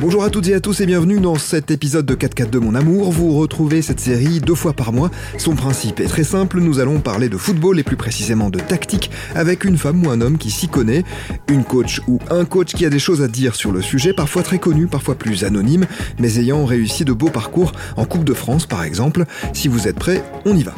Bonjour à toutes et à tous et bienvenue dans cet épisode de 4 de Mon Amour. Vous retrouvez cette série deux fois par mois. Son principe est très simple, nous allons parler de football et plus précisément de tactique avec une femme ou un homme qui s'y connaît, une coach ou un coach qui a des choses à dire sur le sujet, parfois très connu, parfois plus anonyme, mais ayant réussi de beaux parcours en Coupe de France par exemple. Si vous êtes prêts, on y va.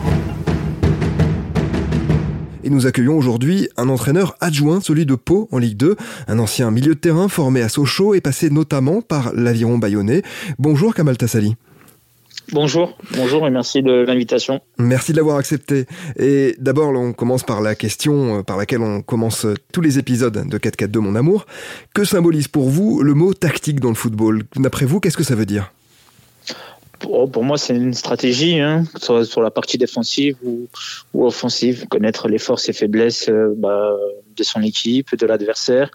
Et nous accueillons aujourd'hui un entraîneur adjoint, celui de Pau en Ligue 2, un ancien milieu de terrain formé à Sochaux et passé notamment par l'Aviron Bayonnais. Bonjour Kamal Tassali. Bonjour, bonjour et merci de l'invitation. Merci de l'avoir accepté. Et d'abord, on commence par la question euh, par laquelle on commence tous les épisodes de 4-4-2 Mon Amour. Que symbolise pour vous le mot tactique dans le football? D'après vous, qu'est-ce que ça veut dire? Pour, moi, c'est une stratégie, hein, sur, sur, la partie défensive ou, offensive, connaître les forces et faiblesses euh, bah, de son équipe, de l'adversaire.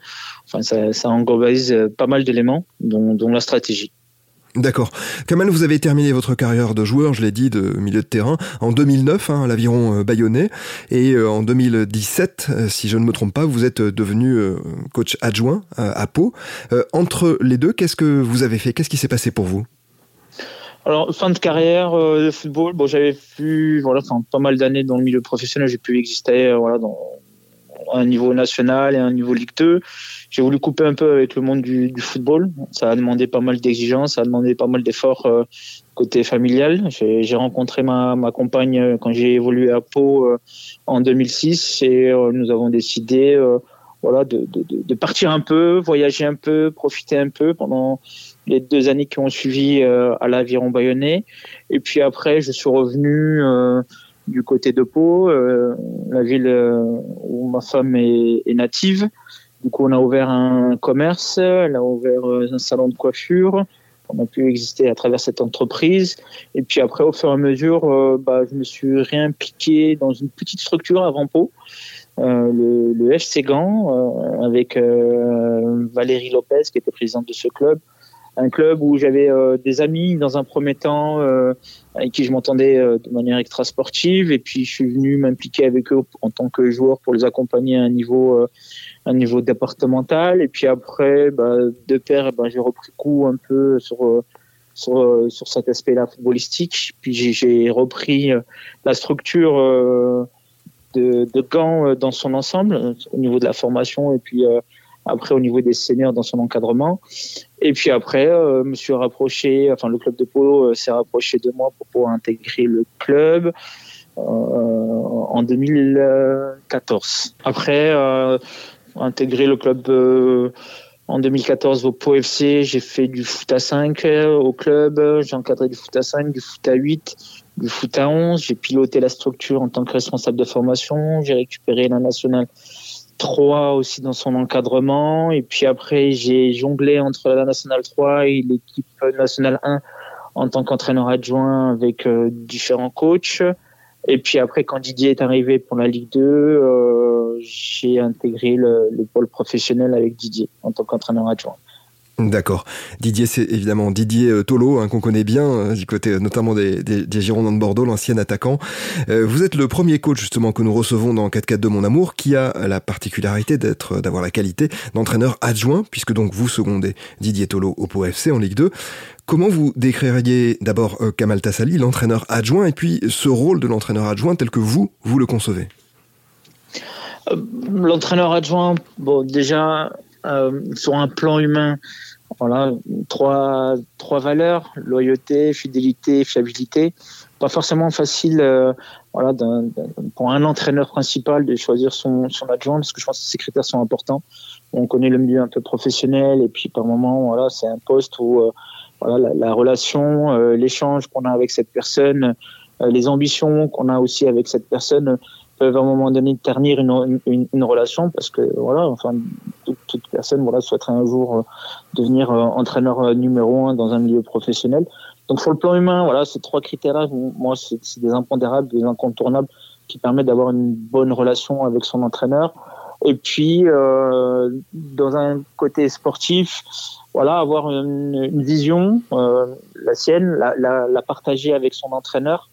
Enfin, ça, euh, pas mal d'éléments, dont, la stratégie. D'accord. Kamal, vous avez terminé votre carrière de joueur, je l'ai dit, de milieu de terrain, en 2009 hein, à l'aviron euh, bayonnais. Et en 2017, si je ne me trompe pas, vous êtes devenu coach adjoint à Pau. Entre les deux, qu'est-ce que vous avez fait? Qu'est-ce qui s'est passé pour vous? Alors, fin de carrière euh, de football, bon, j'avais pu, voilà, enfin, pas mal d'années dans le milieu professionnel, j'ai pu exister, euh, voilà, dans un niveau national et un niveau Ligue 2. J'ai voulu couper un peu avec le monde du, du football. Ça a demandé pas mal d'exigences, ça a demandé pas mal d'efforts euh, côté familial. J'ai rencontré ma, ma compagne euh, quand j'ai évolué à Pau en 2006 et nous avons décidé, voilà, de, de, de, partir un peu, voyager un peu, profiter un peu pendant les deux années qui ont suivi euh, à l'aviron bayonnais. Et puis après, je suis revenu euh, du côté de Pau, euh, la ville où ma femme est, est, native. Du coup, on a ouvert un commerce, elle a ouvert un salon de coiffure. On a pu exister à travers cette entreprise. Et puis après, au fur et à mesure, bah, je me suis réimpliqué dans une petite structure avant Pau. Euh, le, le, FC Gand euh, avec Valérie Lopez qui était présidente de ce club un club où j'avais euh, des amis dans un premier temps euh, avec qui je m'entendais euh, de manière extra sportive et puis je suis venu m'impliquer avec eux en tant que joueur pour les accompagner à un niveau un niveau départemental. Et puis après bah, de pair bah, j'ai repris coup un peu sur sur, sur cet aspect-là footballistique. Puis j'ai repris la structure de, de Gand dans son ensemble au niveau de la formation. Et puis après au niveau des seniors dans son encadrement. Et puis après, euh, me suis rapproché, enfin le club de polo euh, s'est rapproché de moi pour pouvoir intégrer le club euh, en 2014. Après, euh, intégrer le club euh, en 2014 au Po FC, j'ai fait du foot à 5 au club, j'ai encadré du foot à 5, du foot à 8, du foot à 11, j'ai piloté la structure en tant que responsable de formation, j'ai récupéré la nationale 3 aussi dans son encadrement. Et puis après, j'ai jonglé entre la nationale 3 et l'équipe nationale 1 en tant qu'entraîneur adjoint avec euh, différents coachs. Et puis après, quand Didier est arrivé pour la Ligue 2, euh, j'ai intégré le, le, pôle professionnel avec Didier en tant qu'entraîneur adjoint. D'accord. Didier, c'est évidemment Didier euh, Tolo, hein, qu'on connaît bien, euh, du côté euh, notamment des, Girondins de Bordeaux, l'ancien attaquant. vous êtes le premier coach justement que nous recevons dans 4-4 de Mon Amour, qui a la particularité d'être, d'avoir la qualité d'entraîneur adjoint, puisque donc vous secondez Didier Tolo au Pau FC en Ligue 2. Comment vous décririez d'abord Kamal Tassali, l'entraîneur adjoint, et puis ce rôle de l'entraîneur adjoint tel que vous, vous le concevez? L'entraîneur adjoint, bon, déjà, euh, sur un plan humain, voilà, trois, trois valeurs, loyauté, fidélité, fiabilité. Pas forcément facile euh, voilà, pour un entraîneur principal de choisir son, son adjoint, parce que je pense que ces critères sont importants. On connaît le milieu un peu professionnel, et puis par moment, voilà, c'est un poste où euh, voilà, la, la relation, l'échange qu'on a avec cette personne, les ambitions qu'on a aussi avec cette personne peuvent à un moment donné ternir une, une, relation parce que voilà enfin toute, personne voilà souhaiterait un jour euh, devenir euh, entraîneur euh, numéro un dans un milieu professionnel. Donc sur le plan humain voilà ces trois critères là moi c'est des impondérables des incontournables qui permettent d'avoir une bonne relation avec son entraîneur. Et puis dans un côté sportif voilà avoir une, vision la sienne la, partager avec son entraîneur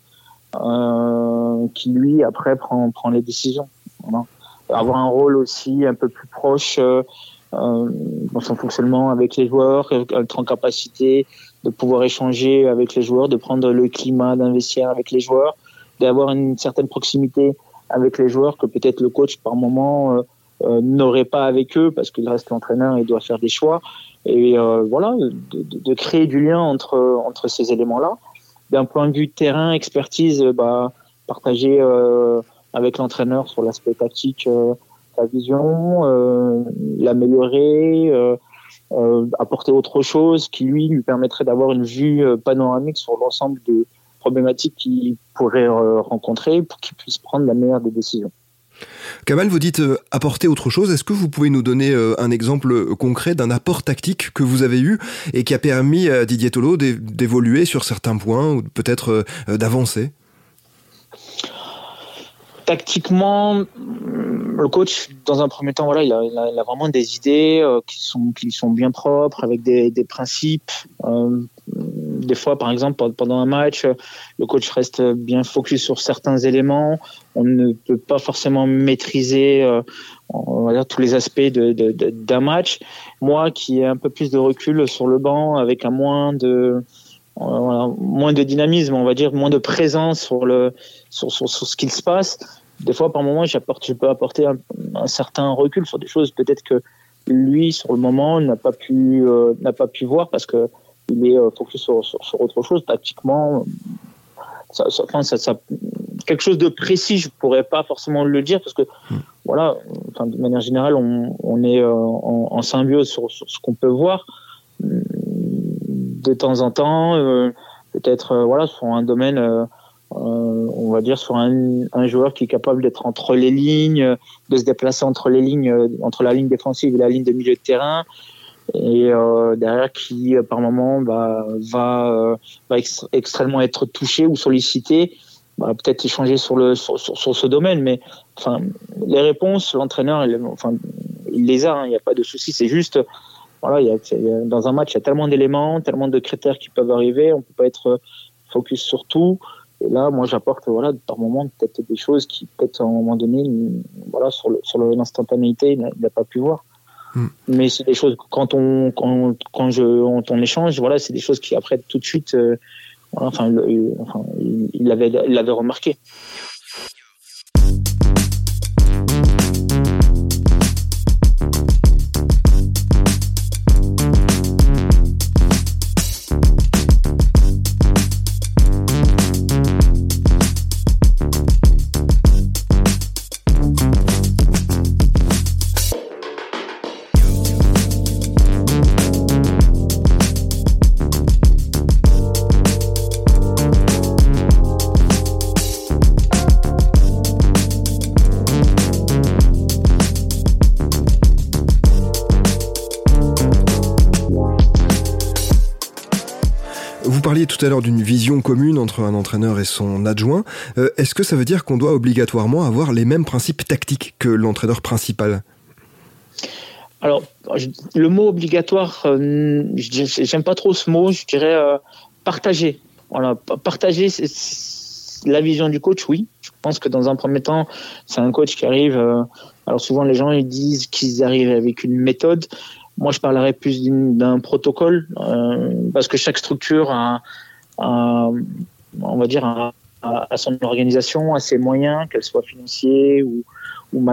qui lui après prend prend les décisions. Avoir un rôle aussi un peu plus proche euh, dans son fonctionnement avec les joueurs, être en capacité de pouvoir échanger avec les joueurs, de prendre le climat d'investir avec les joueurs, d'avoir une certaine proximité avec les joueurs que peut-être le coach par moment euh, euh, n'aurait pas avec eux parce qu'il reste l'entraîneur et doit faire des choix. Et euh, voilà, de, de, créer du lien entre entre ces éléments-là. D'un point de vue terrain, expertise, bah, partager avec l'entraîneur sur l'aspect tactique, sa vision, l'améliorer. apporter autre chose qui lui lui permettrait d'avoir une vue panoramique sur l'ensemble des problématiques qu'il pourrait rencontrer pour qu'il puisse prendre la meilleure des décisions. Kamal, vous dites euh, apporter autre chose. Est-ce que vous pouvez nous donner euh, un exemple concret d'un apport tactique que vous avez eu et qui a permis à Didier Tolo d'évoluer sur certains points ou peut-être euh, d'avancer? Tactiquement, le coach, dans un premier temps, voilà, il a, vraiment des idées qui sont qui sont bien propres, avec des, principes des fois, par exemple, pendant un match, le coach reste bien focus sur certains éléments. On ne peut pas forcément maîtriser euh, tous les aspects d'un match. Moi, qui ai un peu plus de recul sur le banc, avec un moins de moins de dynamisme, on va dire, moins de présence sur le sur, ce qu'il se passe. Des fois, par moment, j'apporte, je peux apporter un, certain recul sur des choses peut-être que lui, sur le moment, n'a pas pu euh, n'a pas pu voir parce que il est euh, focus sur, sur, autre chose. Tactiquement, ça, ça, quelque chose de précis, je pourrais pas forcément le dire parce que, hmm. voilà, enfin, de manière générale, on, on est euh, en, symbiose sur, ce qu'on peut voir. De temps en temps, euh, peut-être, voilà, sur un domaine, on va dire, sur un, un joueur qui est capable d'être entre les lignes, de se déplacer entre les lignes, entre la ligne défensive et la ligne de milieu de terrain et euh, derrière qui euh, par moment bah, va, euh, va extrêmement être touché ou sollicité bah, peut-être échanger sur le sur, sur, ce domaine. Mais enfin les réponses l'entraîneur il, enfin il les a hein, il n'y a pas de souci. C'est juste voilà il y a, dans un match il y a tellement d'éléments tellement de critères qui peuvent arriver. On peut pas être focus sur tout. Et là moi j'apporte voilà par moment peut-être des choses qui peut-être à un moment donné voilà sur le, sur l'instantanéité il n'a pas pu voir Mm. Mais c'est des choses quand on quand, quand je on, on échange, voilà, c'est des choses qui après tout de suite, euh, enfin, enfin, il l'avait il l'avait remarqué. Tout à l'heure d'une vision commune entre un entraîneur et son adjoint. Euh, est-ce que ça veut dire qu'on doit obligatoirement avoir les mêmes principes tactiques que l'entraîneur principal? Alors, le mot obligatoire, euh, j'aime pas trop ce mot, je dirais euh, partager. Voilà, partager la vision du coach, oui. Je pense que dans un premier temps, c'est un coach qui arrive. alors souvent, les gens ils disent qu'ils arrivent avec une méthode. Moi, je parlerais plus d'un protocole euh, parce que chaque structure a, on va dire, a, son organisation, a ses moyens, qu'elles soient financiers ou, ou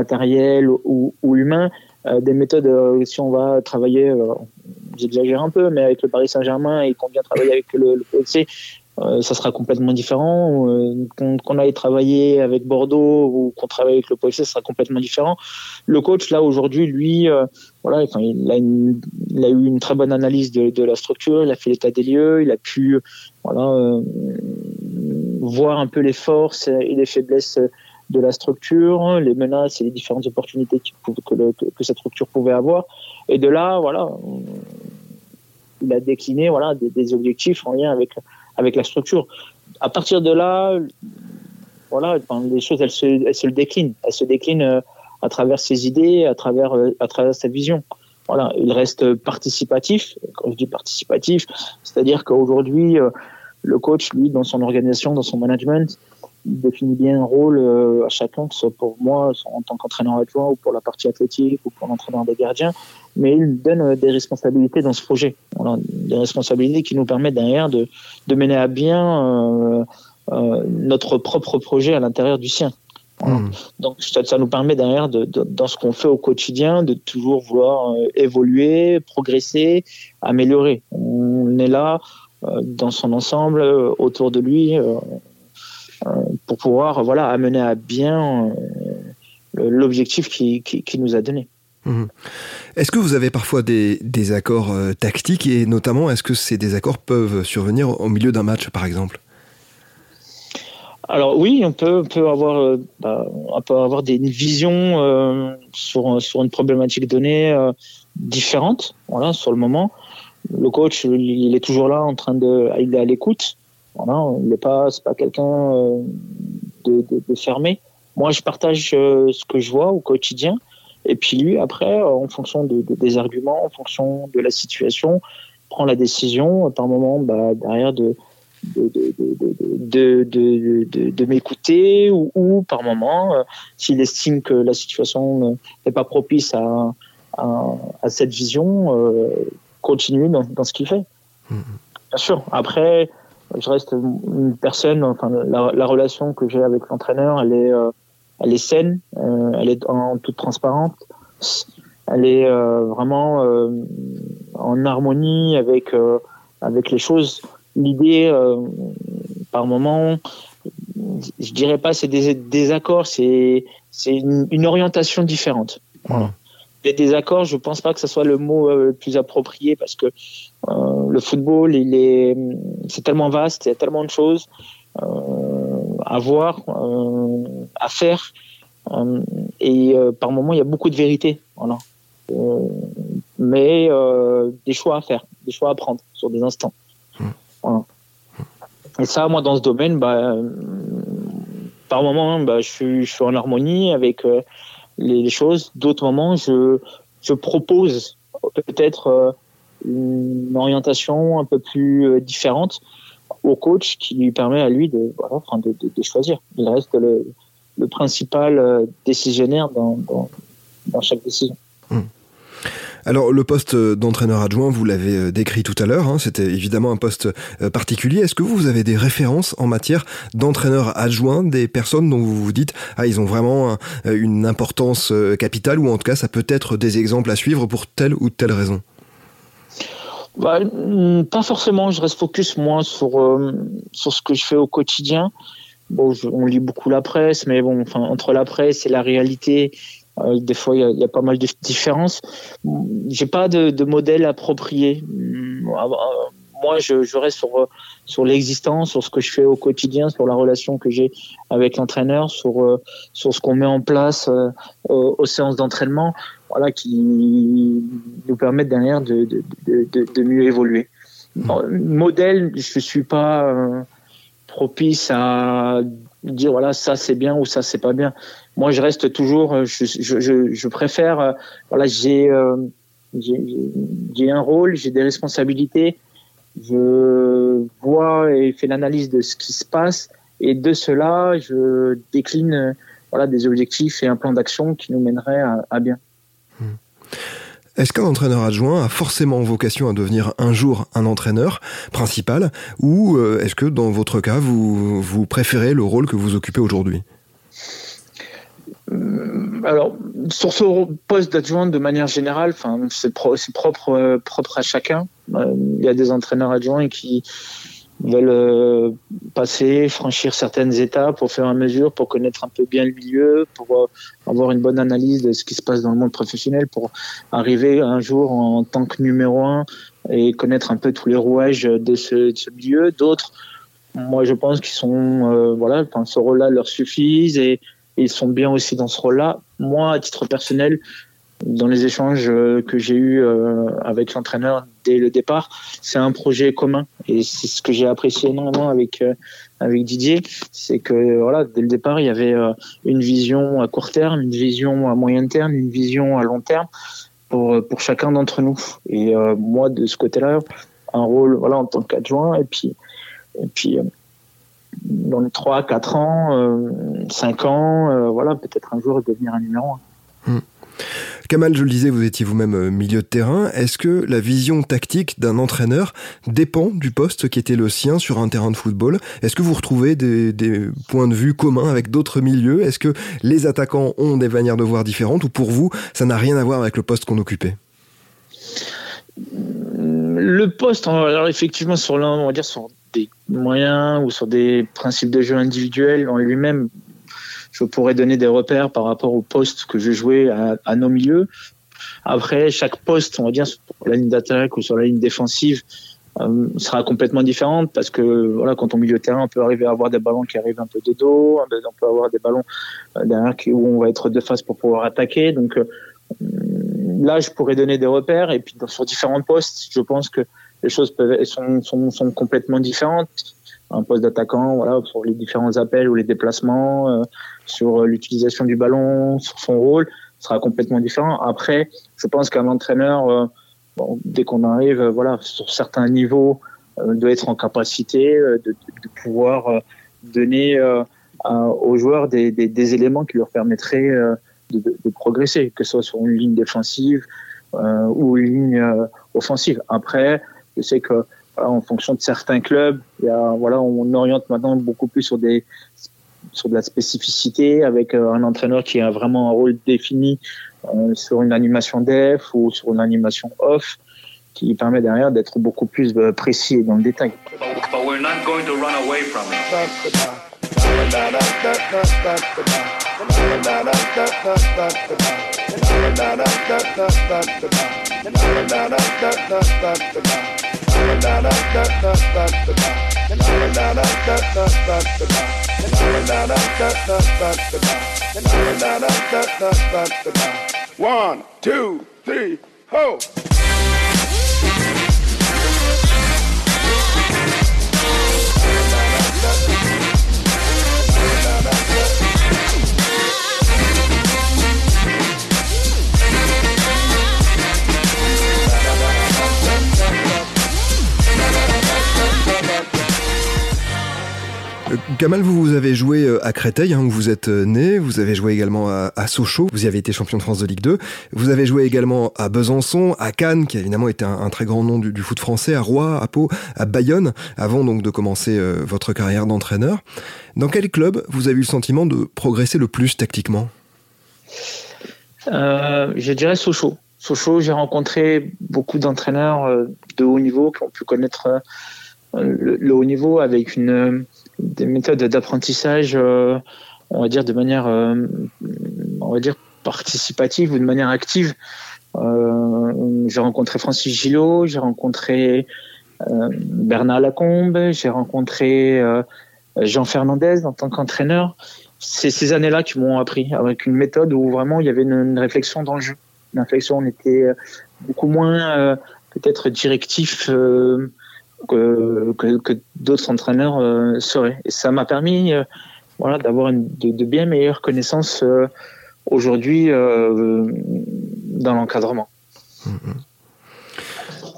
ou, ou humains. Euh, des méthodes, euh, si on va travailler, j'exagère un peu, mais avec le Paris Saint-Germain et qu'on vient travailler avec le, le euh, ça sera complètement différent. Euh, qu'on aille travailler avec Bordeaux ou qu'on travaille avec le PFC, ça sera complètement différent. Le coach, là, aujourd'hui, lui, euh, voilà, il, a eu une très bonne analyse de, la structure, il a fait l'état des lieux, il a pu voilà, voir un peu les forces et les faiblesses de la structure, les menaces et les différentes opportunités que, cette structure pouvait avoir. Et de là, voilà, il a décliné voilà, des objectifs en lien avec avec la structure. À partir de là, voilà, les choses, elles se, elles se déclinent. Elles se déclinent euh, à travers ses idées, à travers, euh, à travers sa vision. Voilà, il reste participatif. Quand je dis participatif, c'est-à-dire qu'aujourd'hui, euh, le coach, lui, dans son organisation, dans son management, définit bien un rôle à chacun, que ce soit pour moi en tant qu'entraîneur adjoint ou pour la partie athlétique ou pour l'entraîneur des gardiens. mais il donne des responsabilités dans ce projet. des responsabilités qui nous permettent derrière de, de mener à bien notre propre projet à l'intérieur du sien. Hmm. Donc ça, ça, nous permet derrière, de, dans ce qu'on fait au quotidien, de toujours vouloir évoluer, progresser, améliorer. On est là dans son ensemble, autour de lui, pour pouvoir voilà amener à bien l'objectif qui, qui, nous a donné. Mhm. Est-ce que vous avez parfois des, des accords euh, tactiques et notamment est-ce que ces désaccords peuvent survenir au milieu d'un match par exemple? Alors oui, on peut, peut avoir, euh, bah, on peut avoir des, une vision euh, sur, sur une problématique donnée différente. Voilà, sur le moment, le coach, il est toujours là en train de, il est à l'écoute. Voilà, il n'est pas, c'est pas quelqu'un de, de, de, fermé. Moi, je partage euh, ce que je vois au quotidien. Et puis lui, après, en fonction de, des arguments, en fonction de la situation, prend la décision, par moment, bah, derrière, de, de, de, de m'écouter ou, par moment, euh, s'il estime que la situation n'est pas propice à, à, cette vision, euh, continue dans, dans ce qu'il fait. Mmh. Bien sûr. Après, je reste une personne, enfin, la, la relation que j'ai avec l'entraîneur, elle est, elle est saine, euh, elle est en toute transparence, elle est euh, vraiment euh, en harmonie avec avec les choses. L'idée, par moment, je dirais pas c'est des désaccords, c'est c'est une, orientation différente. Voilà. Les désaccords, je pense pas que ce soit le mot le plus approprié parce que le football, il est, c'est tellement vaste, il y a tellement de choses à voir, euh, à faire. Euh, et euh, par moment, il y a beaucoup de vérité. Voilà. mais des choix à faire, des choix à prendre sur des instants. Voilà. Et ça, moi, dans ce domaine, bah, par moments, bah, je, suis, je suis en harmonie avec les, choses. D'autres moments, je, je propose peut-être une orientation un peu plus différente au coach qui lui permet à lui de, voilà, de, de, choisir. Il reste le, le principal euh, décisionnaire dans, dans, dans chaque décision. Hmm. Alors le poste d'entraîneur adjoint, vous l'avez euh, décrit tout à l'heure, hein, c'était évidemment un poste euh, particulier. Est-ce que vous avez des références en matière d'entraîneur adjoint, des personnes dont vous vous dites ah ils ont vraiment une importance capitale ou en tout cas ça peut être des exemples à suivre pour telle ou telle raison? Bah, mm, Pas forcément. Je reste focus moi sur euh, sur ce que je fais au quotidien. Bon, on lit beaucoup la presse, mais bon, entre la presse et la réalité, euh, des fois il y a, y a, pas mal de différences. J'ai pas de, de, modèle approprié. Bah, moi, je, je, reste sur sur l'existence, sur ce que je fais au quotidien, sur la relation que j'ai avec l'entraîneur, sur euh, sur ce qu'on met en place aux séances d'entraînement voilà, qui nous permettent derrière de, de, de, mieux évoluer. modèle, je suis pas euh, propice à dire voilà ça c'est bien ou ça c'est pas bien. Moi, je reste toujours, je, je, je préfère, euh, voilà, j'ai euh, j'ai un rôle, j'ai des responsabilités, je vois et fais l'analyse de ce qui se passe et de cela, je décline voilà des objectifs et un plan d'action qui nous mènerait à, à bien. Est-ce qu'un entraîneur adjoint a forcément vocation à devenir un jour un entraîneur principal ou euh, est-ce que dans votre cas, vous, vous préférez le rôle que vous occupez aujourd'hui? Euh, alors, sur ce poste d'adjoint, de manière générale, c'est euh, propre à chacun. Il y a des entraîneurs adjoints qui, veulent euh, passer, franchir certaines étapes au fur et à mesure pour connaître un peu bien le milieu, pour euh, avoir une bonne analyse de ce qui se passe dans le monde professionnel, pour arriver un jour en tant que numéro un et connaître un peu tous les rouages de ce, de ce milieu. D'autres, moi je pense qu'ils sont, euh, voilà, ce rôle-là leur suffit et ils sont bien aussi dans ce rôle-là. Moi, à titre personnel, dans les échanges euh, que j'ai eus euh, avec l'entraîneur dès le départ, c'est un projet commun. Et c'est ce que j'ai apprécié énormément avec euh, avec Didier, c'est que voilà dès le départ il y avait une vision à court terme, une vision à moyen terme, une vision à long terme pour pour chacun d'entre nous. Et moi de ce côté-là un rôle voilà en tant qu'adjoint et puis et puis dans les 3 4 ans, 5 ans, voilà, peut-être un jour devenir un numéro 1. Kamal, je le disais, vous étiez vous-même euh, milieu de terrain. Est-ce que la vision tactique d'un entraîneur dépend du poste qui était le sien sur un terrain de football? Est-ce que vous retrouvez des, points de vue communs avec d'autres milieux? Est-ce que les attaquants ont des manières de voir différentes ou pour vous, ça n'a rien à voir avec le poste qu'on occupait? Le poste, alors effectivement, sur des moyens ou sur des principes de jeu individuels en lui-même, je pourrais donner des repères par rapport au poste que je jouais à, nos milieux. Après, chaque poste, on va dire, sur la ligne d'attaque ou sur la ligne défensive, euh, sera complètement différente parce que voilà, quand on milieu terrain, on peut arriver à avoir des ballons qui arrivent un peu de dos, on peut avoir des ballons euh, derrière où on va être de face pour pouvoir attaquer. Donc euh, là, je pourrais donner des repères et puis sur différents postes, je pense que les choses sont complètement différentes. Un poste d'attaquant, voilà, pour les différents appels ou les déplacements, euh, sur l'utilisation du ballon, sur son rôle, sera complètement différent. Après, je pense qu'un entraîneur, euh, bon, dès qu'on arrive, euh, voilà, sur certains niveaux, doit être en capacité de, de, de pouvoir donner aux joueurs des, des, des, éléments qui leur permettraient de, de, progresser, que ce soit sur une ligne défensive ou une ligne offensive. Après, je sais que en fonction de certains clubs, il y a, voilà, on oriente maintenant beaucoup plus sur des sur de la spécificité avec euh, un entraîneur qui a vraiment un rôle défini euh, sur une animation def ou sur une animation off qui permet derrière d'être beaucoup plus euh, précis et dans le détail. One, two, three, ho! Kamal, vous, avez joué euh, à Créteil, hein, où vous êtes euh, né. Vous avez joué également à, Sochaux. Vous y avez été champion de France de Ligue 2. Vous avez joué également à Besançon, à Cannes, qui a évidemment été un, très grand nom du, foot français, à Rouen, à Pau, à Bayonne, avant donc de commencer votre carrière d'entraîneur. Dans quel club vous avez eu le sentiment de progresser le plus tactiquement? Je dirais Sochaux. Sochaux, j'ai rencontré beaucoup d'entraîneurs de haut niveau qui ont pu connaître le, haut niveau avec une des méthodes d'apprentissage, euh, on va dire de manière, euh, on va dire participative ou de manière active. Euh, j'ai rencontré Francis Gillot, j'ai rencontré Bernard Lacombe, j'ai rencontré Jean Fernandez en tant qu'entraîneur. C'est ces années-là qui m'ont appris avec une méthode où vraiment il y avait une, réflexion dans le jeu. Une réflexion, on était beaucoup moins peut-être directif que, que, d'autres entraîneurs euh, seraient. Et ça m'a permis euh, voilà, d'avoir de, de, bien meilleures connaissances euh, aujourd'hui dans l'encadrement. Mmh, mmh.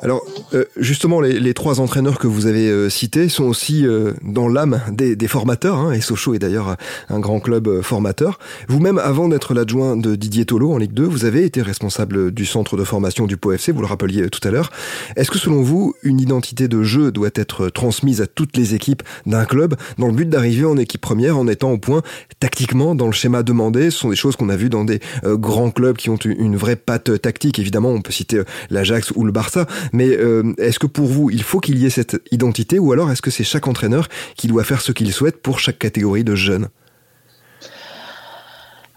Alors, euh, justement, les, les, trois entraîneurs que vous avez euh, cités sont aussi euh, dans l'âme des, des, formateurs, hein, et Sochaux est d'ailleurs un grand club formateur. Vous-même, avant d'être l'adjoint de Didier Tolo en Ligue 2, vous avez été responsable du centre de formation du POFC, vous le rappeliez tout à l'heure. Est-ce que selon vous, une identité de jeu doit être transmise à toutes les équipes d'un club dans le but d'arriver en équipe première en étant au point tactiquement dans le schéma demandé? Ce sont des choses qu'on a vues dans des grands clubs qui ont une vraie patte tactique. Évidemment, on peut citer l'Ajax ou le Barça, mais euh, est-ce que pour vous, il faut qu'il y ait cette identité ou alors est-ce que c'est chaque entraîneur qui doit faire ce qu'il souhaite pour chaque catégorie de jeunes?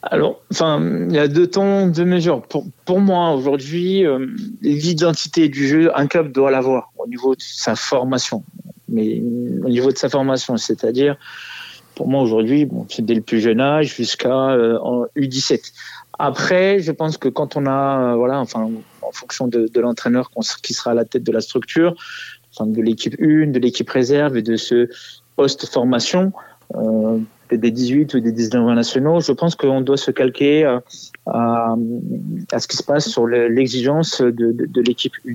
Alors, enfin, il y a deux temps, deux mesures. Pour, pour moi, aujourd'hui, euh, l'identité du jeu, un club doit l'avoir au niveau de sa formation. Mais au niveau de sa formation, c'est-à-dire, pour moi, aujourd'hui, bon, c'est dès le plus jeune âge jusqu'à euh, U17. Après, je pense que quand on a, euh, voilà, enfin, en fonction de, de l'entraîneur qui sera à la tête de la structure, enfin, de l'équipe 1, de l'équipe réserve et de ce poste formation, euh, des 18 ou des 19 nationaux, je pense qu'on doit se calquer à, à, à, ce qui se passe sur l'exigence de, de, de l'équipe 1.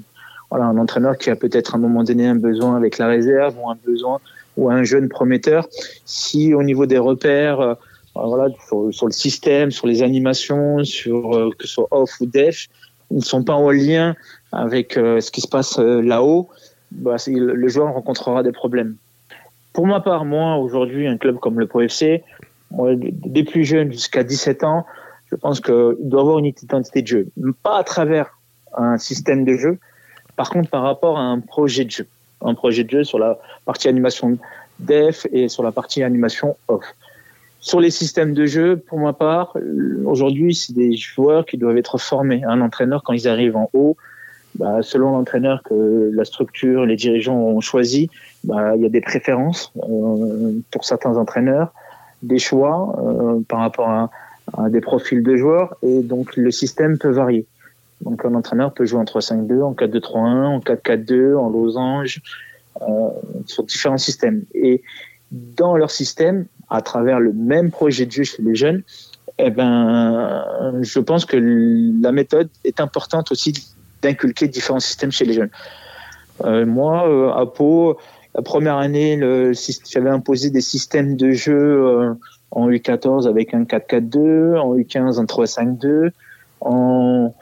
Voilà, un entraîneur qui a peut-être à un moment donné un besoin avec la réserve ou un besoin ou un jeune prometteur. Si au niveau des repères, voilà, sur, le système, sur les animations, sur que ce soit off ou def, ne sont pas en lien avec ce qui se passe là-haut, bah, le joueur rencontrera des problèmes. Pour ma part, moi, aujourd'hui, un club comme le Pro FC, des plus jeunes jusqu'à 17 ans, je pense qu'il doit avoir une identité de jeu. Pas à travers un système de jeu, par contre par rapport à un projet de jeu. Un projet de jeu sur la partie animation def et sur la partie animation off. Sur les systèmes de jeu, pour ma part, aujourd'hui, c'est des joueurs qui doivent être formés. Un entraîneur, quand ils arrivent en haut, bah, selon l'entraîneur que la structure, les dirigeants ont choisi, bah, il y a des préférences euh, pour certains entraîneurs, des choix euh, par rapport à, à, des profils de joueurs, et donc le système peut varier. Donc un entraîneur peut jouer en 3-5-2, en 4-2-3-1, en 4-4-2, en losange, euh, sur différents systèmes. Et dans leur système, à travers le même projet de jeu chez les jeunes, eh ben, je pense que la méthode est importante aussi d'inculquer différents systèmes chez les jeunes. Euh, moi, euh, à Pau, la première année, j'avais imposé des systèmes de jeu euh, en U14 avec un 4-4-2, en U15 un 3-5-2, en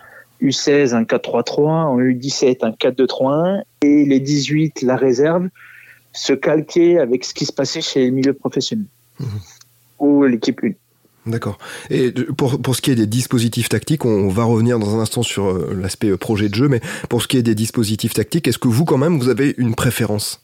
U16 un 4-3-3, en U17 un 4-2-3-1 et les 18, la réserve, se calquer avec ce qui se passait chez les milieux professionnels mmh. ou l'équipe 1. D'accord. Et pour, pour ce qui est des dispositifs tactiques, on va revenir dans un instant sur euh, l'aspect euh, projet de jeu, mais pour ce qui est des dispositifs tactiques, est-ce que vous quand même vous avez une préférence?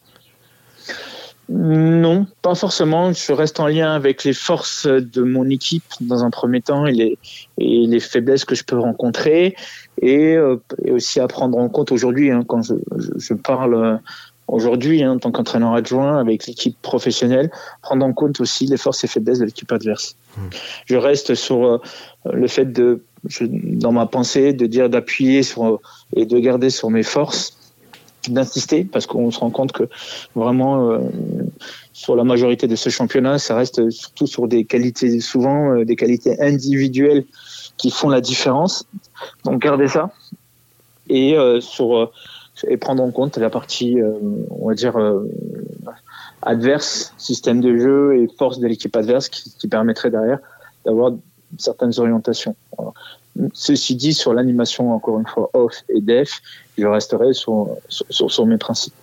Non, pas forcément. Je reste en lien avec les forces de mon équipe dans un premier temps et les, et les faiblesses que je peux rencontrer et, euh, aussi à prendre en compte aujourd'hui hein, quand je, je, parle aujourd'hui, hein, en tant qu'entraîneur adjoint avec l'équipe professionnelle, prendre en compte aussi les forces et faiblesses de l'équipe adverse. Mmh. Je reste sur euh, le fait de, dans ma pensée, de dire d'appuyer sur euh, et de garder sur mes forces, d'insister, parce qu'on se rend compte que vraiment euh, sur la majorité de ce championnat, ça reste surtout sur des qualités, souvent des qualités individuelles qui font la différence. Donc garder ça et sur et prendre en compte la partie, euh, on va dire, euh, adverse, système de jeu et force de l'équipe adverse qui, qui, permettrait derrière d'avoir certaines orientations. Ceci dit, sur l'animation, encore une fois, off et def, je resterai sur, sur, sur mes principes.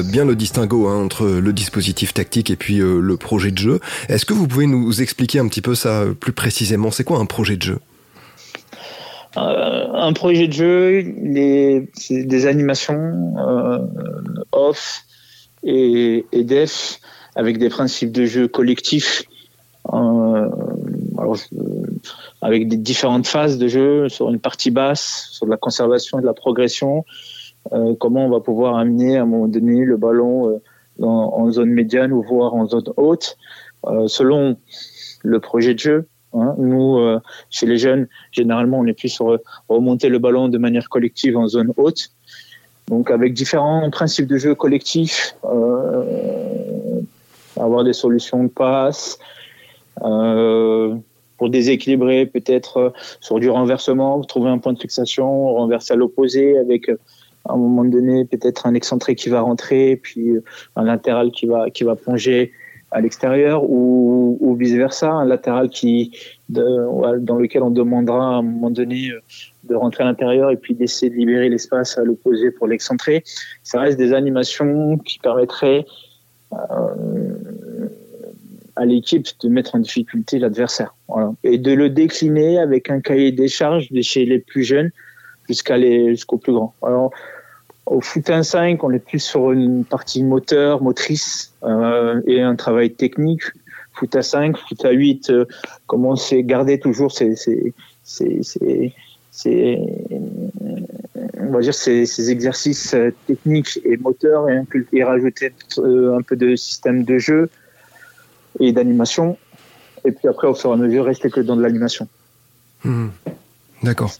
Bien le distinguo hein, entre le dispositif tactique et puis euh, le projet de jeu. Est-ce que vous pouvez nous expliquer un petit peu ça plus précisément? C'est quoi un projet de jeu? Euh, Un projet de jeu, c'est des animations euh, off et, def avec des principes de jeu collectifs. avec des différentes phases de jeu sur une partie basse, sur de la conservation et de la progression, comment on va pouvoir amener à un moment donné le ballon euh, en zone médiane ou voire en zone haute, euh, selon le projet de jeu. Hein. Nous, chez les jeunes, généralement, on est plus sur remonter le ballon de manière collective en zone haute. Donc, avec différents principes de jeu collectifs, avoir des solutions de passe, pour déséquilibrer peut-être sur du renversement, trouver un point de fixation, renverser à l'opposé avec à un moment donné peut-être un excentré qui va rentrer, puis euh, un latéral qui va qui va plonger à l'extérieur ou, ou vice versa, un latéral qui de, dans lequel on demandera à un moment donné euh, de rentrer à l'intérieur et puis d'essayer de libérer l'espace à l'opposé pour l'excentrer. Ça reste des animations qui permettraient euh, à l'équipe de mettre en difficulté l'adversaire voilà. et de le décliner avec un cahier des charges chez les plus jeunes jusqu'à jusqu'au plus grand. Alors au foot 1-5, on est plus sur une partie moteur, motrice euh, et un travail technique. foot à 5, foot à 8, euh, comment c'est garder toujours ces, ces, on va dire ces, ces, exercices euh, techniques et moteurs et, et rajouter euh, un peu de système de jeu et d'animation. Et puis après, au fur et à mesure, rester que dans de l'animation. Mmh. D'accord.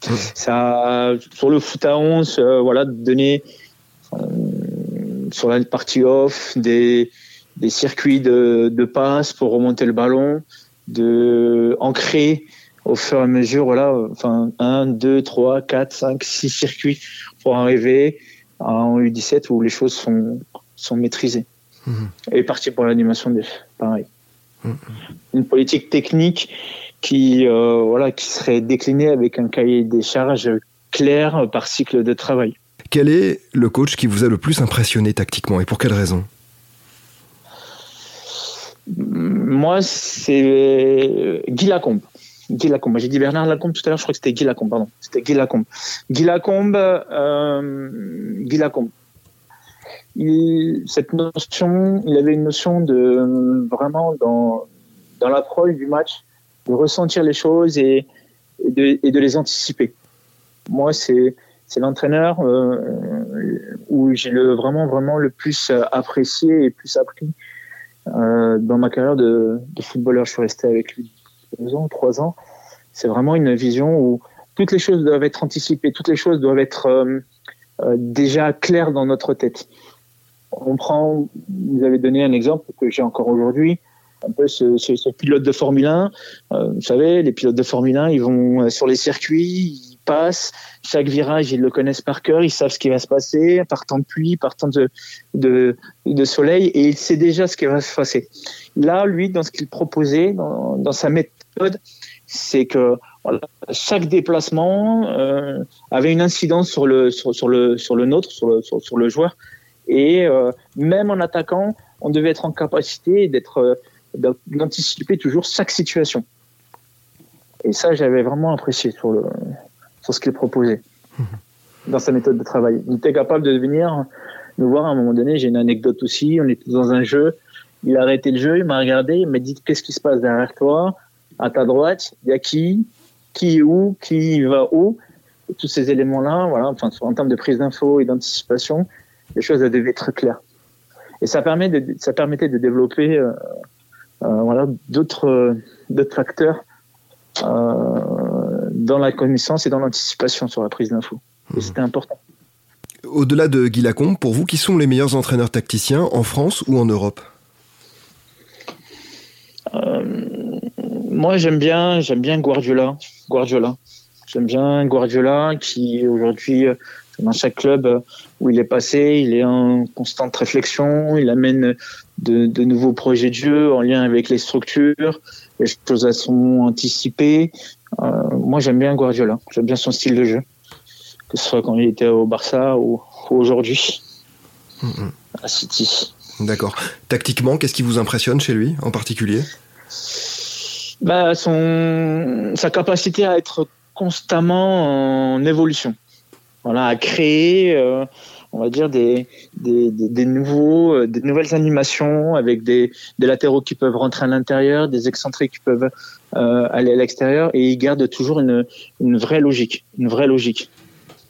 Ça, sur le foot à 11, euh, voilà, donner euh, sur la partie off des, des circuits de, de passe pour remonter le ballon, de ancrer au fur et à mesure, voilà, enfin, 1, 2, 3, 4, 5, 6 circuits pour arriver en U17 où les choses sont, sont maîtrisées. Mmh. Et partir pour l'animation des pareil. Mmh. Une politique technique qui, euh, voilà, qui serait déclinée avec un cahier des charges clair par cycle de travail. Quel est le coach qui vous a le plus impressionné tactiquement et pour quelle raison? Moi, c'est Guy Lacombe. Guy Lacombe. J'ai dit Bernard Lacombe tout à l'heure, je crois que c'était Guy Lacombe, pardon. C'était Guy Lacombe. Guy Lacombe, euh, Guy Lacombe. Il, cette notion, il avait une notion de vraiment dans, dans l'approche du match, de ressentir les choses et, de, les anticiper. Moi, c'est l'entraîneur euh, où j'ai vraiment vraiment le plus apprécié et plus appris euh, dans ma carrière de, footballeur. Je suis resté avec lui deux ans, trois ans. C'est vraiment une vision où toutes les choses doivent être anticipées, toutes les choses doivent être euh déjà claires dans notre tête. On prend, vous avez donné un exemple que j'ai encore aujourd'hui, un peu ce, ce, ce, pilote de Formule 1. Euh, vous savez, les pilotes de Formule 1, ils vont sur les circuits, passe. Chaque virage, ils le connaissent par cœur, ils savent ce qui va se passer, par temps de pluie, par temps de, de, de soleil, et il sait déjà ce qui va se passer. Là, lui, dans ce qu'il proposait, dans, dans, sa méthode, c'est que voilà, chaque déplacement euh, avait une incidence sur le, sur, le, sur le nôtre, sur le, sur le joueur. Et euh, même en attaquant, on devait être en capacité d'être euh, d'anticiper toujours chaque situation. Et ça, j'avais vraiment apprécié sur le, sur ce qu'il proposait mmh. dans sa méthode de travail. Il était capable de venir nous voir à un moment donné. J'ai une anecdote aussi. On était dans un jeu. Il a arrêté le jeu, il m'a regardé, il m'a dit qu'est-ce qui se passe derrière toi, à ta droite, il y a qui, qui est où, qui va où, et tous ces éléments-là, voilà, enfin, en termes de prise d'infos et d'anticipation, les choses devaient être claires. Et ça permet de, ça permettait de développer, euh, voilà, d'autres, d'autres facteurs euh, dans la connaissance et dans l'anticipation sur la prise d'infos. Et mmh. c'était important. Au-delà de Guy Lacombe, pour vous, qui sont les meilleurs entraîneurs tacticiens en France ou en Europe? Euh, Moi, j'aime bien, j'aime bien Guardiola. Guardiola. J'aime bien Guardiola qui aujourd'hui dans chaque club où il est passé, il est en constante réflexion, il amène de, de nouveaux projets de jeu en lien avec les structures, les choses sont anticipées. Euh, moi, j'aime bien Guardiola. J'aime bien son style de jeu, que ce soit quand il était au Barça ou, ou aujourd'hui mm -hmm. à City. D'accord. Tactiquement, qu'est-ce qui vous impressionne chez lui en particulier? Bah, son, Sa capacité à être constamment en évolution. Voilà, à créer. Euh, on va dire des, des, des, des nouveaux, euh, des nouvelles animations avec des, des latéraux qui peuvent rentrer à l'intérieur, des excentrés qui peuvent euh, aller à l'extérieur, et il garde toujours une, une vraie logique, une vraie logique.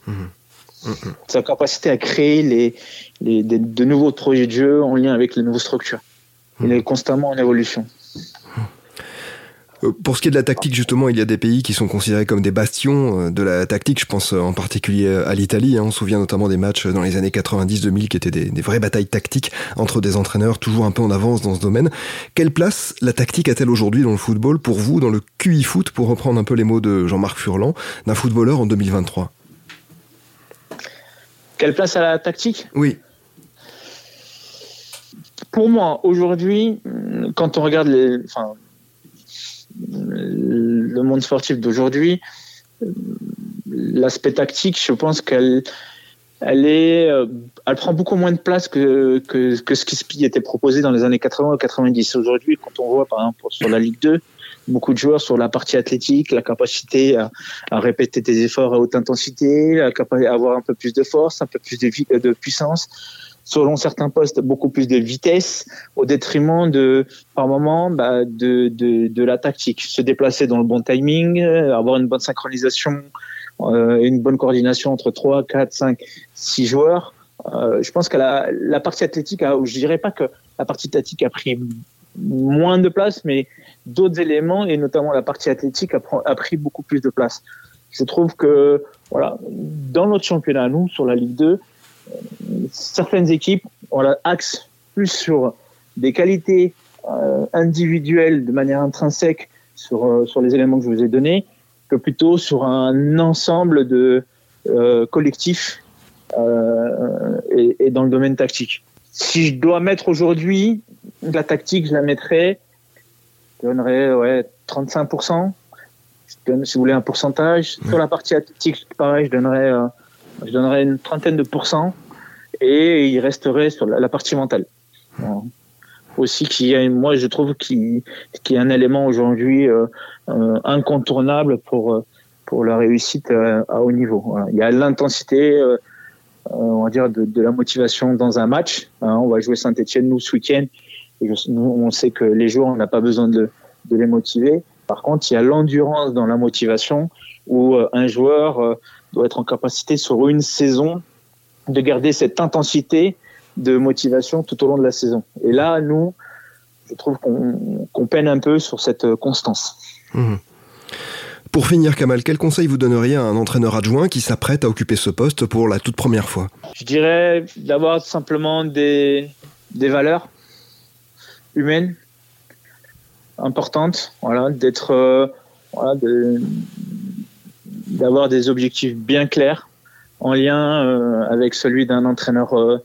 Mmh. Mmh. Sa capacité à créer les, les de nouveaux projets de jeu en lien avec les nouvelles structures. Mmh. Il est constamment en évolution. Euh, pour ce qui est de la tactique, justement, il y a des pays qui sont considérés comme des bastions euh, de la tactique. Je pense euh, en particulier à l'Italie. Hein. On se souvient notamment des matchs dans les années 90-2000 qui étaient des, des, vraies batailles tactiques entre des entraîneurs toujours un peu en avance dans ce domaine. Quelle place la tactique a-t-elle aujourd'hui dans le football pour vous, dans le QI foot, pour reprendre un peu les mots de Jean-Marc Furlan, d'un footballeur en 2023 Quelle place a la tactique? Oui. Pour moi, aujourd'hui, quand on regarde les, enfin, le monde sportif d'aujourd'hui, l'aspect tactique, je pense qu'elle elle est, elle prend beaucoup moins de place que, que, que ce qui était proposé dans les années 80 ou 90. Aujourd'hui, quand on voit par exemple sur la Ligue 2, beaucoup de joueurs sur la partie athlétique, la capacité à, répéter des efforts à haute intensité, à avoir un peu plus de force, un peu plus de puissance selon certains postes, beaucoup plus de vitesse au détriment de, par moment, bah, de, de, de, la tactique. Se déplacer dans le bon timing, euh, avoir une bonne synchronisation, euh, une bonne coordination entre 3, 4, 5, 6 joueurs. Euh, je pense que la, la partie athlétique, a, je dirais pas que la partie tactique a pris moins de place, mais d'autres éléments, et notamment la partie athlétique, a, a, pris beaucoup plus de place. Je trouve que, voilà, dans notre championnat, nous, sur la Ligue 2, certaines équipes, on axe plus sur des qualités euh, individuelles de manière intrinsèque sur, euh, sur les éléments que je vous ai donnés, que plutôt sur un ensemble de euh, collectifs et, et, dans le domaine tactique. Si je dois mettre aujourd'hui la tactique, je la mettrais, je donnerais ouais, 35%. Je donne, si vous voulez, un pourcentage. Sur la partie athlétique, pareil, je donnerais je donnerais une trentaine de pourcents et il resterait sur la, partie mentale. Aussi, qui moi, je trouve qu'il y a un élément aujourd'hui euh, euh, incontournable pour euh, pour la réussite à, haut niveau. Il y a l'intensité, on va dire, de, la motivation dans un match. Hein. on va jouer Saint-Etienne nous ce week-end. On sait que les joueurs, on n'a pas besoin de, de les motiver. Par contre, il y a l'endurance dans la motivation où un joueur doit être en capacité sur une saison de garder cette intensité de motivation tout au long de la saison. Et là, nous, je trouve qu'on peine un peu sur cette constance. Mmh. Pour finir, Kamal, quel conseil vous donneriez à un entraîneur adjoint qui s'apprête à occuper ce poste pour la toute première fois? Je dirais d'avoir simplement des, des valeurs humaines importantes, voilà, d'être, euh, voilà, d'avoir des objectifs bien clairs en lien euh, avec celui d'un entraîneur euh,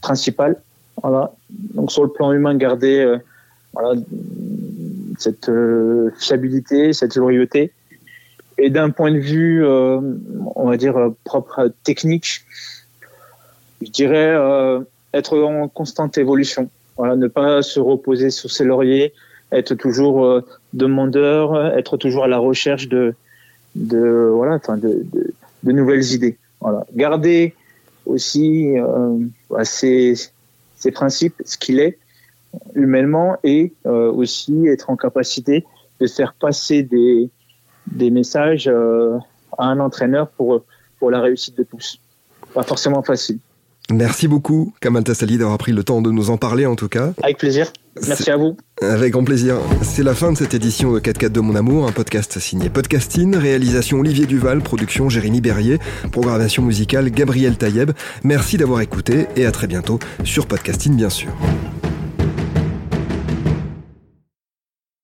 principal. Voilà. Donc sur le plan humain, garder voilà, cette fiabilité, cette loyauté. Et d'un point de vue, on va dire propre technique, je dirais être en constante évolution. Voilà, ne pas se reposer sur ses lauriers, être toujours demandeur, être toujours à la recherche de, de voilà, enfin de, de, nouvelles idées. Voilà. Garder aussi euh, bah, ses, ses, principes, ce qu'il est humainement, et euh, aussi être en capacité de faire passer des, des messages euh, à un entraîneur pour, pour la réussite de tous. Pas forcément facile. Merci beaucoup, Kamal Tassali, d'avoir pris le temps de nous en parler en tout cas. Avec plaisir. Merci à vous. Avec grand plaisir. C'est la fin de cette édition de 4 de mon amour, un podcast signé Podcasting, réalisation Olivier Duval, production Jérémy Berrier, programmation musicale Gabriel Taïeb. Merci d'avoir écouté et à très bientôt sur Podcasting bien sûr.